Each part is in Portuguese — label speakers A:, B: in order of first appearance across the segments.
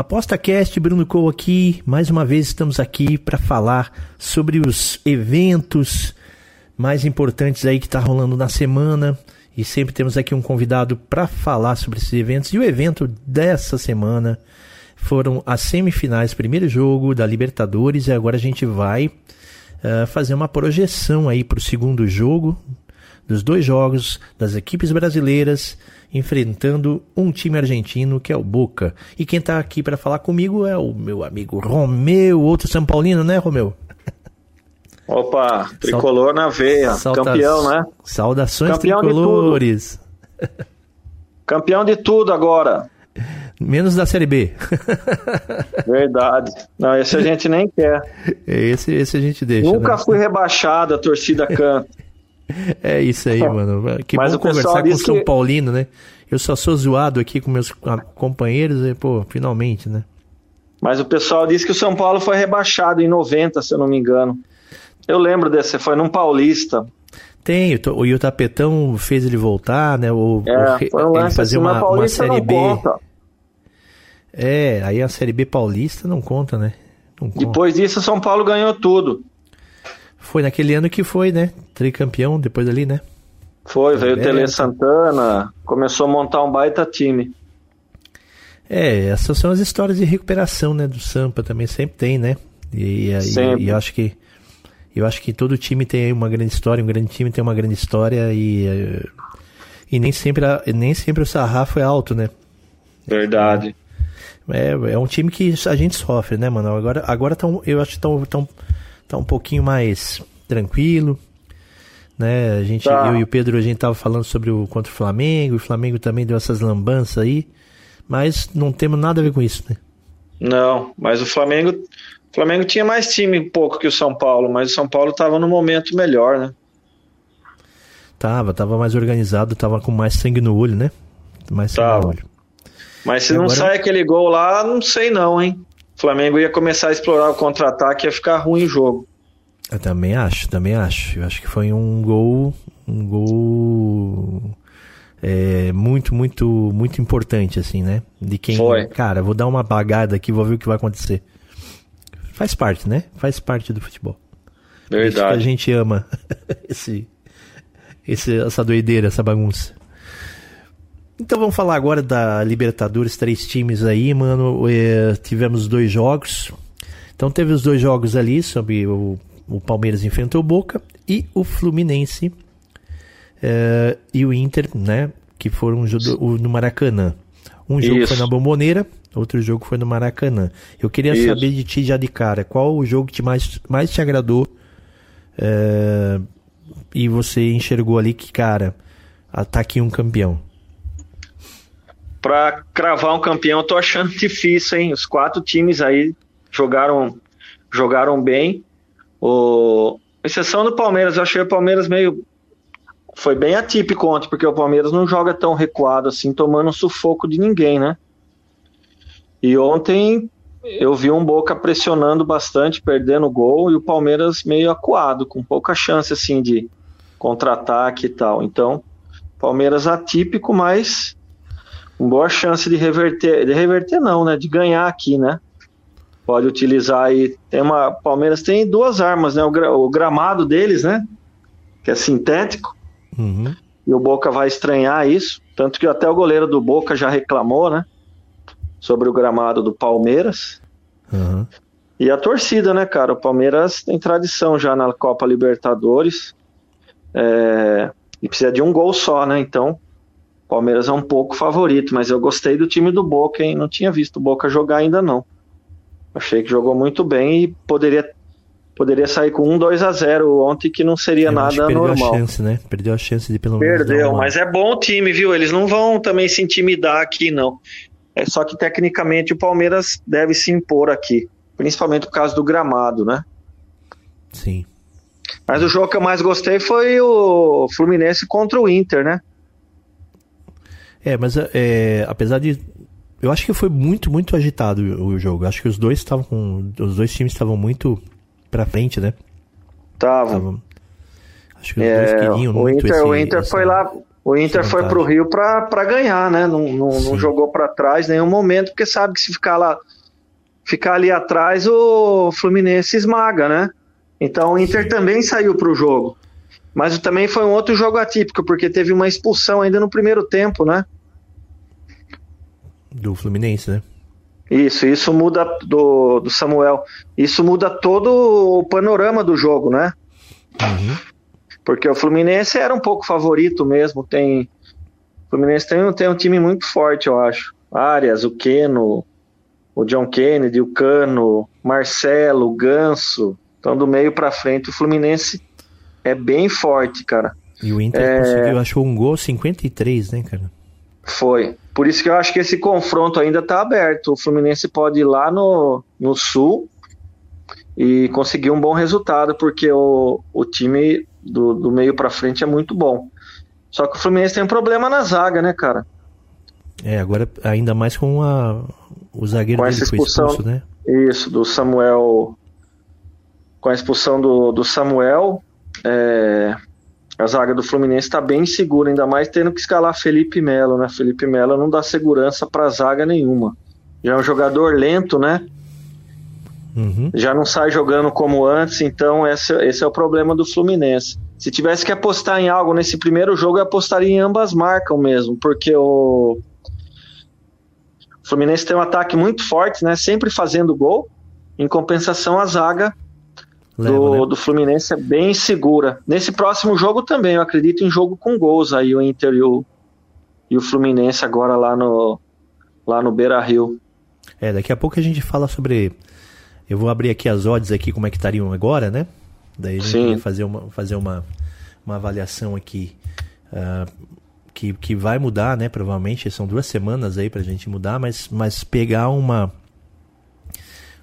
A: ApostaCast, Bruno Cole aqui. Mais uma vez estamos aqui para falar sobre os eventos mais importantes aí que está rolando na semana. E sempre temos aqui um convidado para falar sobre esses eventos. E o evento dessa semana foram as semifinais, primeiro jogo da Libertadores, e agora a gente vai uh, fazer uma projeção aí para o segundo jogo, dos dois jogos das equipes brasileiras enfrentando um time argentino que é o Boca. E quem está aqui para falar comigo é o meu amigo Romeu, outro São Paulino, né, Romeu?
B: Opa, tricolor na veia, Salta... campeão, né?
A: Saudações campeão tricolores.
B: De campeão de tudo agora.
A: Menos da Série B.
B: Verdade. Não, esse a gente nem quer.
A: Esse, esse a gente deixa.
B: Nunca né? fui rebaixado, a torcida canta.
A: É isso aí, mano. Que Mas bom conversar com o São que... Paulino, né? Eu só sou zoado aqui com meus companheiros e, pô, finalmente, né?
B: Mas o pessoal disse que o São Paulo foi rebaixado em 90, se eu não me engano. Eu lembro desse, foi num Paulista.
A: Tem, o, e o Tapetão fez ele voltar, né? O, é, foi um ele fazer assim, uma, uma Série B. Conta. É, aí a Série B paulista não conta, né?
B: Não Depois disso, o São Paulo ganhou tudo.
A: Foi naquele ano que foi, né? Tricampeão, depois ali, né?
B: Foi, veio o Tele Santana, começou a montar um baita time.
A: É, essas são as histórias de recuperação, né, do Sampa também sempre tem, né? E, e, e eu acho que eu acho que todo time tem uma grande história, um grande time tem uma grande história e e nem sempre nem sempre o sarrafo é alto, né?
B: Verdade.
A: É, é um time que a gente sofre, né, mano? Agora agora tão, eu acho que estão tão, tá um pouquinho mais tranquilo. Né? A gente, tá. Eu e o Pedro, a gente tava falando sobre o contra o Flamengo, o Flamengo também deu essas lambanças aí, mas não temos nada a ver com isso, né?
B: Não, mas o Flamengo, o Flamengo tinha mais time um pouco que o São Paulo, mas o São Paulo tava no momento melhor, né?
A: Tava, tava mais organizado, tava com mais sangue no olho, né? Mais sangue tava. no olho.
B: Mas se e não agora... sai aquele gol lá, não sei não, hein? O Flamengo ia começar a explorar o contra-ataque, ia ficar ruim o jogo.
A: Eu também acho, também acho. Eu acho que foi um gol, um gol é, muito, muito, muito importante, assim, né? De quem, foi. cara, vou dar uma bagada aqui, vou ver o que vai acontecer. Faz parte, né? Faz parte do futebol.
B: Verdade.
A: a gente ama esse, esse, essa doideira, essa bagunça. Então vamos falar agora da Libertadores, três times aí, mano. É, tivemos dois jogos. Então teve os dois jogos ali sobre o, o Palmeiras enfrentou o Boca e o Fluminense é, e o Inter, né? Que foram no Maracanã. Um jogo Isso. foi na Bomboneira, outro jogo foi no Maracanã. Eu queria Isso. saber de ti já de cara, qual o jogo que mais, mais te agradou é, e você enxergou ali que, cara, tá aqui um campeão
B: para cravar um campeão, tô achando difícil, hein? Os quatro times aí jogaram jogaram bem. O exceção do Palmeiras, eu achei o Palmeiras meio foi bem atípico ontem, porque o Palmeiras não joga tão recuado assim, tomando sufoco de ninguém, né? E ontem eu vi um Boca pressionando bastante, perdendo o gol, e o Palmeiras meio acuado, com pouca chance assim de contra-ataque e tal. Então, Palmeiras atípico, mas boa chance de reverter, de reverter não, né? De ganhar aqui, né? Pode utilizar aí. Tem uma. Palmeiras tem duas armas, né? O, gra, o gramado deles, né? Que é sintético. Uhum. E o Boca vai estranhar isso. Tanto que até o goleiro do Boca já reclamou, né? Sobre o gramado do Palmeiras. Uhum. E a torcida, né, cara? O Palmeiras tem tradição já na Copa Libertadores. É, e precisa de um gol só, né? Então, Palmeiras é um pouco favorito, mas eu gostei do time do Boca, hein? Não tinha visto o Boca jogar ainda não. Achei que jogou muito bem e poderia poderia sair com um 2 a 0 ontem que não seria eu nada perdeu normal.
A: Perdeu a chance, né? Perdeu a chance de pelo menos
B: Perdeu, mas é bom o time, viu? Eles não vão também se intimidar aqui não. É só que tecnicamente o Palmeiras deve se impor aqui, principalmente por causa do gramado, né?
A: Sim.
B: Mas o jogo que eu mais gostei foi o Fluminense contra o Inter, né?
A: É, mas é, apesar de. Eu acho que foi muito, muito agitado o jogo. Acho que os dois estavam com. Os dois times estavam muito pra frente, né?
B: Estavam.
A: Acho que os é, dois queriam
B: o
A: muito
B: Inter,
A: esse,
B: o Inter foi lá. O Inter foi pro Rio pra, pra ganhar, né? Não, não, não jogou para trás nenhum momento, porque sabe que se ficar lá. Ficar ali atrás, o Fluminense esmaga, né? Então o Inter Sim. também saiu pro jogo. Mas também foi um outro jogo atípico, porque teve uma expulsão ainda no primeiro tempo, né?
A: Do Fluminense, né?
B: Isso, isso muda do, do Samuel. Isso muda todo o panorama do jogo, né? Uhum. Porque o Fluminense era um pouco favorito mesmo. Tem, o Fluminense tem, tem um time muito forte, eu acho. Arias, o Keno, o John Kennedy, o Cano, Marcelo, o Ganso. Então, do meio para frente, o Fluminense é bem forte, cara.
A: E o Inter é... conseguiu, achou um gol 53, né, cara?
B: Foi. Por isso que eu acho que esse confronto ainda tá aberto. O Fluminense pode ir lá no, no Sul e conseguir um bom resultado, porque o, o time do, do meio para frente é muito bom. Só que o Fluminense tem um problema na zaga, né, cara?
A: É, agora ainda mais com a, o zagueiro
B: com essa expulsão, expulso, né? Isso, do Samuel. Com a expulsão do, do Samuel, é, a zaga do Fluminense está bem segura, ainda mais tendo que escalar Felipe Melo, né? Felipe Melo não dá segurança para zaga nenhuma. Já é um jogador lento, né? Uhum. Já não sai jogando como antes, então esse, esse é o problema do Fluminense. Se tivesse que apostar em algo nesse primeiro jogo, eu apostaria em ambas marcas mesmo, porque o Fluminense tem um ataque muito forte, né? Sempre fazendo gol. Em compensação, a zaga Leva, do, né? do Fluminense é bem segura. Nesse próximo jogo também, eu acredito em jogo com gols aí, o Inter e o, e o Fluminense agora lá no, lá no Beira Rio.
A: É, daqui a pouco a gente fala sobre. Eu vou abrir aqui as odds aqui, como é que estariam agora, né? Daí a gente Sim. vai fazer uma, fazer uma, uma avaliação aqui. Uh, que, que vai mudar, né? Provavelmente são duas semanas aí pra gente mudar, mas, mas pegar uma,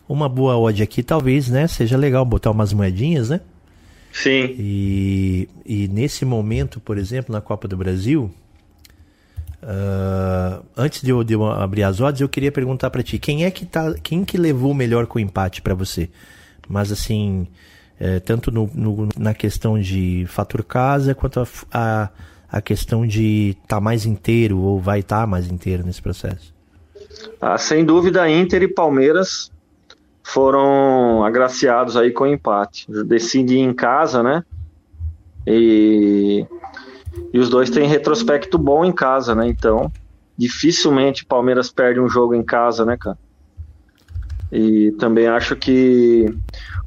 A: uma boa odd aqui, talvez, né? Seja legal botar umas moedinhas, né?
B: Sim.
A: E, e nesse momento, por exemplo, na Copa do Brasil, uh, antes de eu, de eu, abrir as odds, eu queria perguntar para ti, quem é que tá, quem que levou melhor com o empate para você? Mas assim, é, tanto no, no, na questão de fator casa quanto a, a, a questão de estar tá mais inteiro ou vai estar tá mais inteiro nesse processo.
B: Ah, sem dúvida, Inter e Palmeiras foram agraciados aí com empate. Decide em casa, né? E, e os dois têm retrospecto bom em casa, né? Então, dificilmente o Palmeiras perde um jogo em casa, né, cara? E também acho que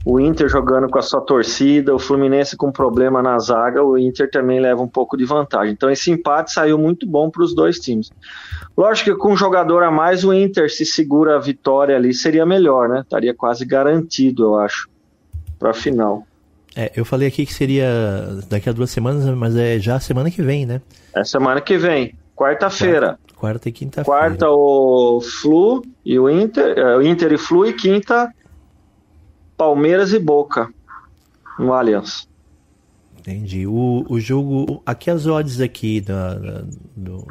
B: o Inter jogando com a sua torcida, o Fluminense com problema na zaga, o Inter também leva um pouco de vantagem. Então esse empate saiu muito bom para os dois times. Lógico que com um jogador a mais, o Inter se segura a vitória ali seria melhor, né? Estaria quase garantido, eu acho, para a final.
A: É, eu falei aqui que seria daqui a duas semanas, mas é já semana que vem, né?
B: É semana que vem, quarta-feira.
A: Quarta, quarta, e quinta-feira.
B: Quarta o Flu e o Inter, é, o Inter e Flu e quinta Palmeiras e Boca no Allianz.
A: Entendi. O, o jogo, aqui as odds aqui da, da do,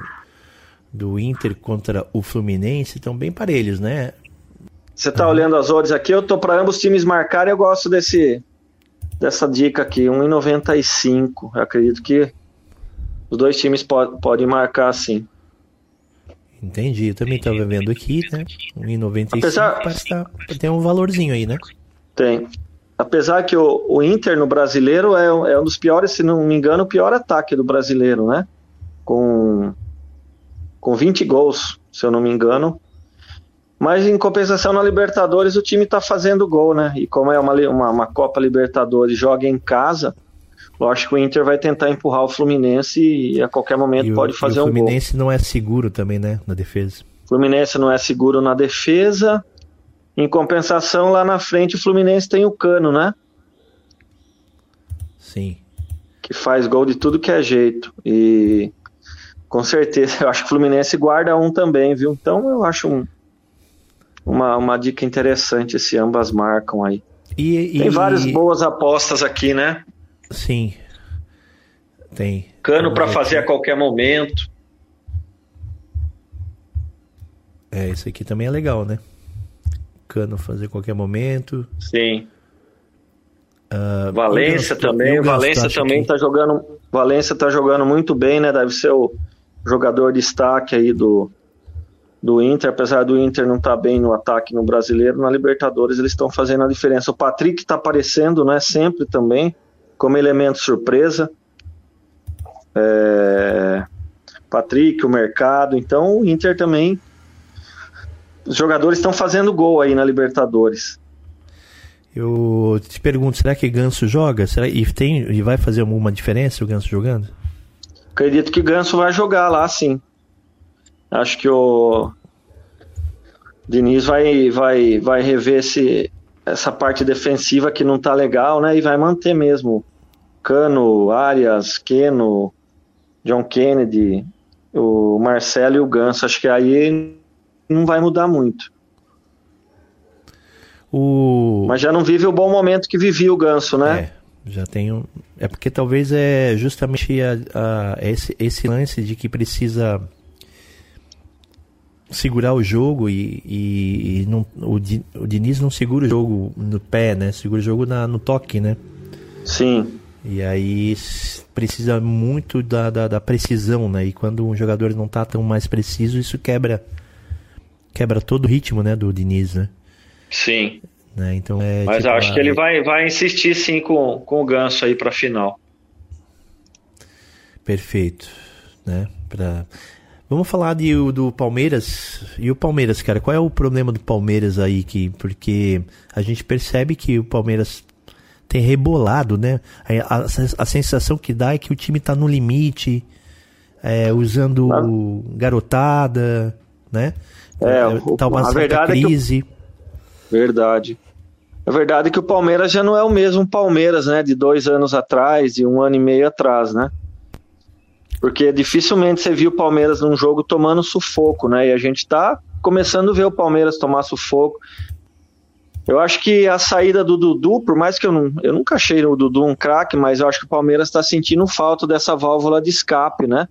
A: do Inter contra o Fluminense estão bem parelhos, né?
B: Você tá uhum. olhando as odds aqui, eu tô para ambos times marcarem, eu gosto desse dessa dica aqui, 1,95. Eu acredito que os dois times pod, podem marcar sim.
A: Entendi, eu também estava vendo aqui, né? 1,95 Apesar... tá, tem um valorzinho aí, né?
B: Tem. Apesar que o, o Inter no brasileiro é, é um dos piores, se não me engano, o pior ataque do brasileiro, né? Com com 20 gols, se eu não me engano. Mas em compensação na Libertadores o time está fazendo gol, né? E como é uma, uma, uma, Copa Libertadores, joga em casa, lógico que o Inter vai tentar empurrar o Fluminense e a qualquer momento
A: o,
B: pode fazer um gol.
A: O Fluminense não é seguro também, né? Na defesa.
B: O Fluminense não é seguro na defesa. Em compensação, lá na frente o Fluminense tem o Cano, né?
A: Sim.
B: Que faz gol de tudo que é jeito. E Com certeza. Eu acho que o Fluminense guarda um também, viu? Então eu acho um, uma, uma dica interessante se ambas marcam aí. E, Tem várias boas apostas aqui, né?
A: Sim. Tem.
B: Cano para fazer a qualquer momento.
A: É, esse aqui também é legal, né? Cano fazer a qualquer momento.
B: Sim. Uh, Valência também, Valência também que... tá jogando, Valência tá jogando muito bem, né? Deve ser o jogador de destaque aí do do Inter, apesar do Inter não estar tá bem no ataque no Brasileiro, na Libertadores eles estão fazendo a diferença. O Patrick está aparecendo, né? Sempre também como elemento surpresa. É... Patrick, o mercado, então o Inter também os jogadores estão fazendo gol aí na Libertadores.
A: Eu te pergunto, será que Ganso joga? Será e tem e vai fazer alguma diferença o Ganso jogando?
B: Acredito que Ganso vai jogar lá, sim. Acho que o Diniz vai vai vai rever esse essa parte defensiva que não está legal, né? E vai manter mesmo Cano, Arias, Keno, John Kennedy, o Marcelo e o Ganso. Acho que aí não vai mudar muito. O... Mas já não vive o bom momento que vivia o Ganso, né?
A: É, já um... É porque talvez é justamente a, a, esse, esse lance de que precisa segurar o jogo e, e, e não, o, o Diniz não segura o jogo no pé, né? Segura o jogo na, no toque, né?
B: Sim.
A: E aí precisa muito da, da, da precisão, né? E quando um jogador não tá tão mais preciso, isso quebra quebra todo o ritmo, né, do Diniz, né?
B: Sim.
A: Né? Então é,
B: Mas tipo, acho que ele vai, vai insistir sim com, com o Ganso aí para final.
A: Perfeito, né? Pra... Vamos falar de, do Palmeiras. E o Palmeiras, cara, qual é o problema do Palmeiras aí? Que, porque a gente percebe que o Palmeiras tem rebolado, né? A, a, a sensação que dá é que o time tá no limite, é, usando ah. garotada, né?
B: É, é tá uma a verdade crise. É que, verdade. A verdade é que o Palmeiras já não é o mesmo Palmeiras, né? De dois anos atrás e um ano e meio atrás, né? Porque dificilmente você viu o Palmeiras num jogo tomando sufoco, né? E a gente tá começando a ver o Palmeiras tomar sufoco. Eu acho que a saída do Dudu, por mais que eu, não, eu nunca achei o Dudu um craque, mas eu acho que o Palmeiras está sentindo falta dessa válvula de escape, né?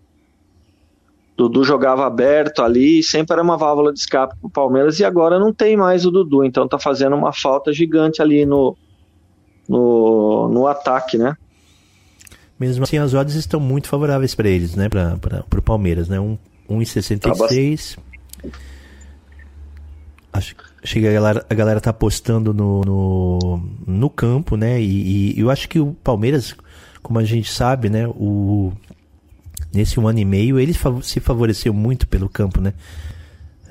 B: Dudu jogava aberto ali, sempre era uma válvula de escape para o Palmeiras e agora não tem mais o Dudu, então tá fazendo uma falta gigante ali no, no, no ataque, né?
A: Mesmo assim, as odds estão muito favoráveis para eles, né? Para o Palmeiras, né? 1,66. Um, Acho que a galera, a galera tá apostando no, no, no campo, né? E, e eu acho que o Palmeiras, como a gente sabe, né? O, nesse um ano e meio, ele se favoreceu muito pelo campo, né?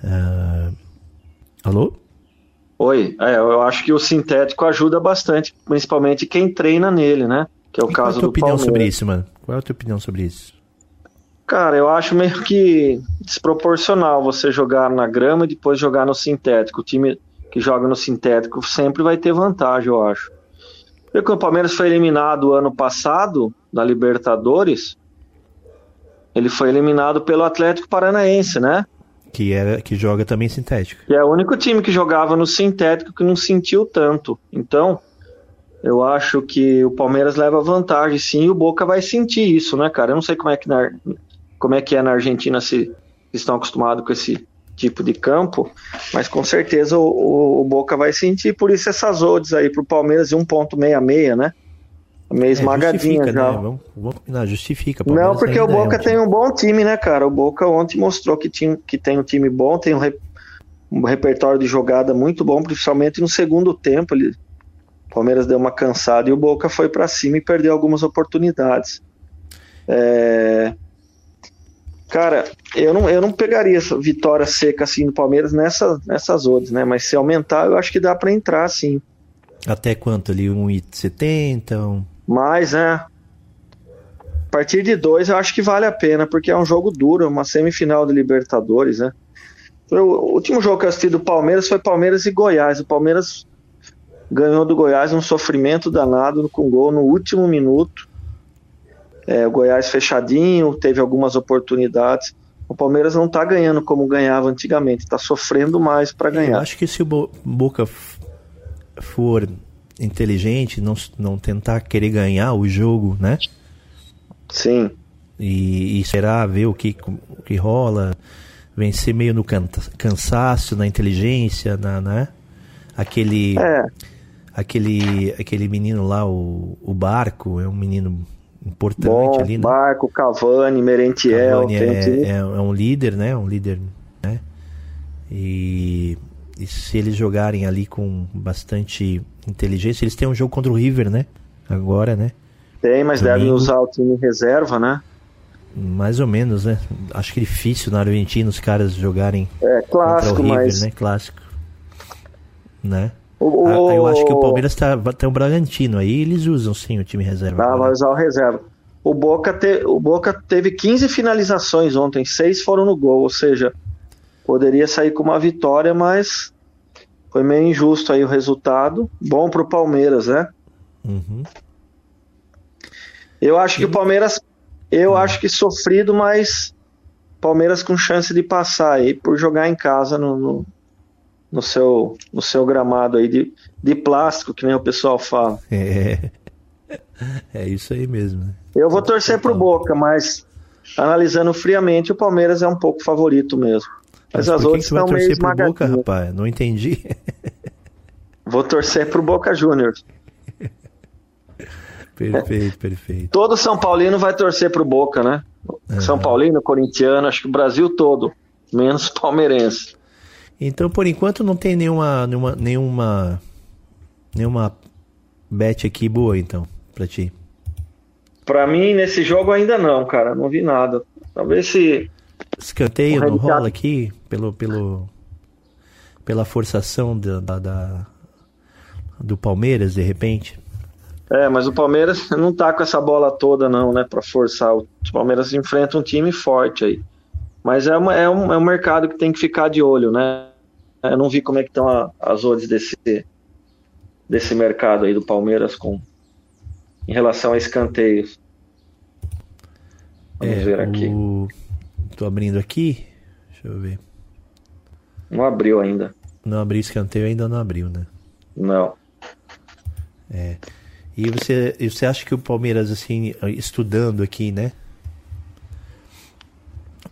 A: Uh... Alô?
B: Oi, é, eu acho que o sintético ajuda bastante, principalmente quem treina nele, né? Que é o e caso
A: qual é a tua opinião
B: Palmeiras.
A: sobre isso, mano? Qual é a tua opinião sobre isso?
B: Cara, eu acho meio que desproporcional você jogar na grama e depois jogar no sintético. O time que joga no sintético sempre vai ter vantagem, eu acho. Porque o Palmeiras foi eliminado ano passado da Libertadores, ele foi eliminado pelo Atlético Paranaense, né?
A: Que, era, que joga também sintético.
B: E é o único time que jogava no sintético que não sentiu tanto. Então, eu acho que o Palmeiras leva vantagem, sim, e o Boca vai sentir isso, né, cara? Eu não sei como é que, na, como é, que é na Argentina se estão acostumados com esse tipo de campo, mas com certeza o, o, o Boca vai sentir, por isso essas odds aí pro Palmeiras de 1.66, né? Meio é, esmagadinha já. Né?
A: Vamos, vamos, não, justifica.
B: Não, porque o Boca é um tem um bom time, né, cara? O Boca ontem mostrou que, tinha, que tem um time bom, tem um, re, um repertório de jogada muito bom, principalmente no segundo tempo. Ele, o Palmeiras deu uma cansada e o Boca foi para cima e perdeu algumas oportunidades. É, cara, eu não, eu não pegaria essa vitória seca assim no Palmeiras nessa, nessas outras, né? Mas se aumentar, eu acho que dá para entrar, sim.
A: Até quanto ali? 1,70? Um...
B: Mais, né? A partir de dois eu acho que vale a pena, porque é um jogo duro, uma semifinal de Libertadores, né? O último jogo que eu assisti do Palmeiras foi Palmeiras e Goiás. O Palmeiras ganhou do Goiás um sofrimento danado com gol no último minuto. É, o Goiás fechadinho, teve algumas oportunidades. O Palmeiras não está ganhando como ganhava antigamente, está sofrendo mais para ganhar. Eu
A: acho que se o Boca for inteligente, não, não tentar querer ganhar o jogo, né?
B: Sim.
A: E, e esperar ver o que, o que rola, vencer meio no cansaço, na inteligência, na, né? Aquele. É. Aquele, aquele menino lá, o, o Barco, é um menino importante Bom, ali, né?
B: Marco, Cavani, Merentiel.
A: Cavani é, é, é, um líder, né? Um líder, né? E, e, se eles jogarem ali com bastante inteligência, eles têm um jogo contra o River, né? Agora, né?
B: Tem, mas Domingo. devem usar o time reserva, né?
A: Mais ou menos, né? Acho que é difícil na Argentina os caras jogarem
B: é, clássico,
A: contra o River,
B: mas...
A: né? Clássico. Né? O, ah, eu acho que o Palmeiras tá, tem o Bragantino aí, eles usam sim o time reserva.
B: Ah, vai usar o reserva. O Boca, te, o Boca teve 15 finalizações ontem, seis foram no gol, ou seja, poderia sair com uma vitória, mas foi meio injusto aí o resultado. Bom pro Palmeiras, né?
A: Uhum.
B: Eu acho que o Palmeiras, eu uhum. acho que sofrido, mas Palmeiras com chance de passar aí por jogar em casa no, no no seu, no seu gramado aí de, de plástico, que nem o pessoal fala.
A: É, é isso aí mesmo. Né?
B: Eu vou torcer pro Boca, mas analisando friamente, o Palmeiras é um pouco favorito mesmo. Mas, mas as outras estão meio esmagadinhas. Boca,
A: rapaz? Não entendi.
B: Vou torcer pro Boca Juniors.
A: Perfeito, perfeito.
B: Todo São Paulino vai torcer pro Boca, né? Uhum. São Paulino, corintiano, acho que o Brasil todo, menos palmeirense.
A: Então, por enquanto, não tem nenhuma, nenhuma, nenhuma, nenhuma bet aqui boa, então, pra ti.
B: Pra mim, nesse jogo ainda não, cara. Não vi nada. Talvez se.
A: Escanteio não rola aqui pelo, pelo, pela forçação da, da, da, do Palmeiras, de repente.
B: É, mas o Palmeiras não tá com essa bola toda, não, né? Pra forçar. O Palmeiras enfrenta um time forte aí. Mas é, uma, é, um, é um mercado que tem que ficar de olho, né? Eu não vi como é que estão as odds desse, desse mercado aí do Palmeiras com em relação a escanteios.
A: Vamos é, ver aqui. O... Tô abrindo aqui. Deixa eu ver.
B: Não abriu ainda.
A: Não abriu escanteio, ainda não abriu, né?
B: Não.
A: É. E você, você acha que o Palmeiras, assim, estudando aqui, né?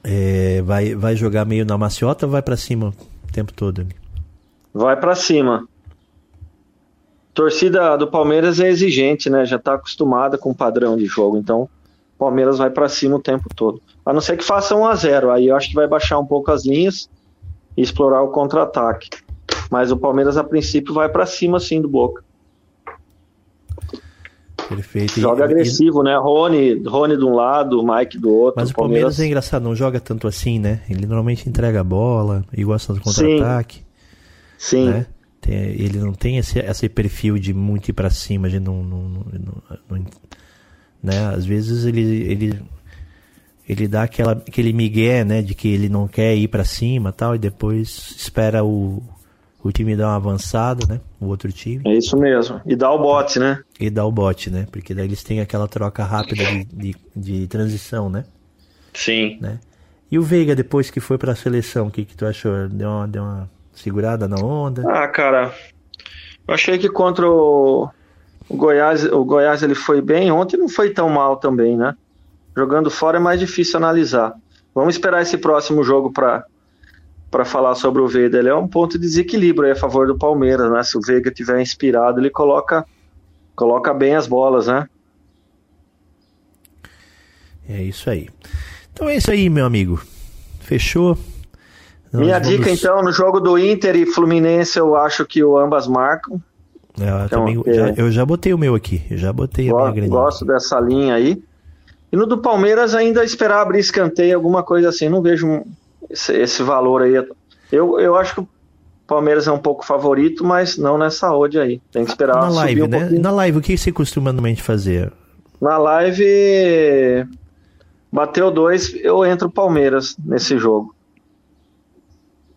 A: É, vai, vai jogar meio na maciota ou vai para cima tempo todo?
B: Vai para cima. Torcida do Palmeiras é exigente, né? Já tá acostumada com o padrão de jogo, então Palmeiras vai para cima o tempo todo. A não ser que faça 1 a 0, aí eu acho que vai baixar um pouco as linhas e explorar o contra-ataque. Mas o Palmeiras a princípio vai para cima sim do Boca.
A: Perfeito.
B: Joga e, agressivo, e... né? Rony, Rony de um lado, Mike do outro.
A: Mas o Palmeiras... Palmeiras é engraçado, não joga tanto assim, né? Ele normalmente entrega a bola e gosta do contra-ataque.
B: Sim. Né?
A: Tem, ele não tem esse, esse perfil de muito ir pra cima, de não, não, não, não, né? Às vezes ele, ele, ele dá aquela, aquele migué, né? De que ele não quer ir para cima tal, e depois espera o, o time dá uma avançada, né? O outro time.
B: É isso mesmo. E dá o bote, né?
A: E dá o bote, né? Porque daí eles têm aquela troca rápida de, de, de transição, né?
B: Sim.
A: Né? E o Veiga, depois que foi para a seleção, o que, que tu achou? Deu uma, deu uma segurada na onda?
B: Ah, cara, eu achei que contra o, o Goiás, o Goiás ele foi bem. Ontem não foi tão mal também, né? Jogando fora é mais difícil analisar. Vamos esperar esse próximo jogo para para falar sobre o Veiga. Ele é um ponto de desequilíbrio a favor do Palmeiras, né? Se o Veiga tiver inspirado, ele coloca coloca bem as bolas, né?
A: É isso aí. Então é isso aí, meu amigo. Fechou?
B: Nós Minha vamos... dica, então, no jogo do Inter e Fluminense, eu acho que o ambas marcam.
A: É, eu, então, também, é... já, eu já botei o meu aqui. Eu já botei
B: gosto,
A: a minha
B: Gosto dessa linha aí. E no do Palmeiras, ainda esperar abrir escanteio, alguma coisa assim. Não vejo esse, esse valor aí. Eu, eu acho que o Palmeiras é um pouco favorito, mas não nessa odd aí. Tem que esperar
A: Na live, um né? Pouquinho. Na live, o que você costuma normalmente fazer?
B: Na live, bateu dois, eu entro Palmeiras nesse jogo.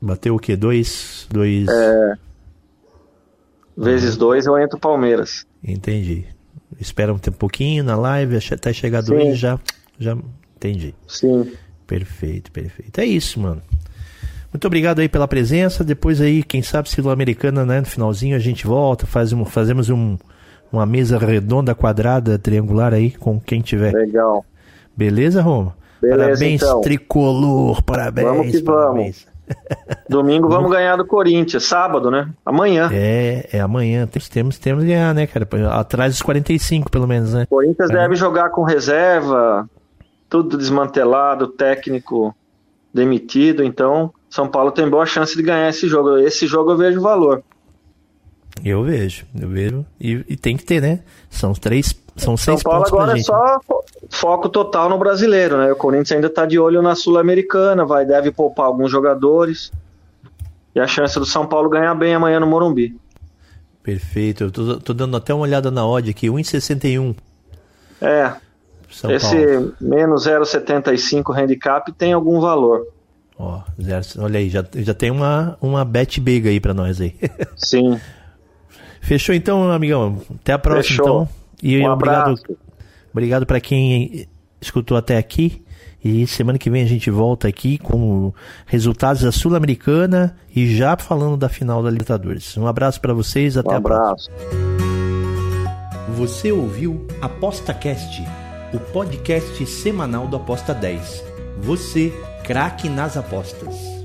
A: Bateu o quê? Dois? Dois...
B: É... Vezes dois, eu entro Palmeiras.
A: Entendi. espera um pouquinho na live até chegar dois já já entendi.
B: Sim.
A: Perfeito, perfeito. É isso, mano. Muito obrigado aí pela presença. Depois aí, quem sabe, Sul-Americana, né? No finalzinho a gente volta, faz um, fazemos um, uma mesa redonda, quadrada, triangular aí com quem tiver.
B: Legal.
A: Beleza, Roma?
B: Beleza,
A: parabéns,
B: então.
A: tricolor, parabéns.
B: Vamos que
A: parabéns.
B: vamos. Domingo vamos ganhar do Corinthians, sábado, né? Amanhã.
A: É, é amanhã. Temos, temos que ganhar, né, cara? Atrás dos 45, pelo menos, né?
B: Corinthians
A: é.
B: deve jogar com reserva, tudo desmantelado, técnico demitido, então São Paulo tem boa chance de ganhar esse jogo. Esse jogo eu vejo valor.
A: Eu vejo, eu vejo. E, e tem que ter, né? São três, são seis
B: São Paulo
A: pontos
B: agora é só fo- foco total no brasileiro, né? O Corinthians ainda tá de olho na Sul-Americana, vai deve poupar alguns jogadores. E a chance do São Paulo ganhar bem amanhã no Morumbi.
A: Perfeito. Eu tô, tô dando até uma olhada na odd aqui, 1,61
B: É,
A: São
B: esse
A: Paulo.
B: menos 0,75 handicap tem algum valor.
A: Ó, zero, olha aí, já, já tem uma, uma bet big aí pra nós aí.
B: Sim.
A: Fechou então, amigão. Até a próxima,
B: Fechou.
A: então. E
B: Um
A: obrigado,
B: abraço.
A: obrigado para quem escutou até aqui. E semana que vem a gente volta aqui com resultados da Sul-Americana e já falando da final da Libertadores. Um abraço para vocês, até
B: Um
A: a próxima.
B: abraço.
A: Você ouviu ApostaCast, o podcast semanal do Aposta 10. Você, craque nas apostas.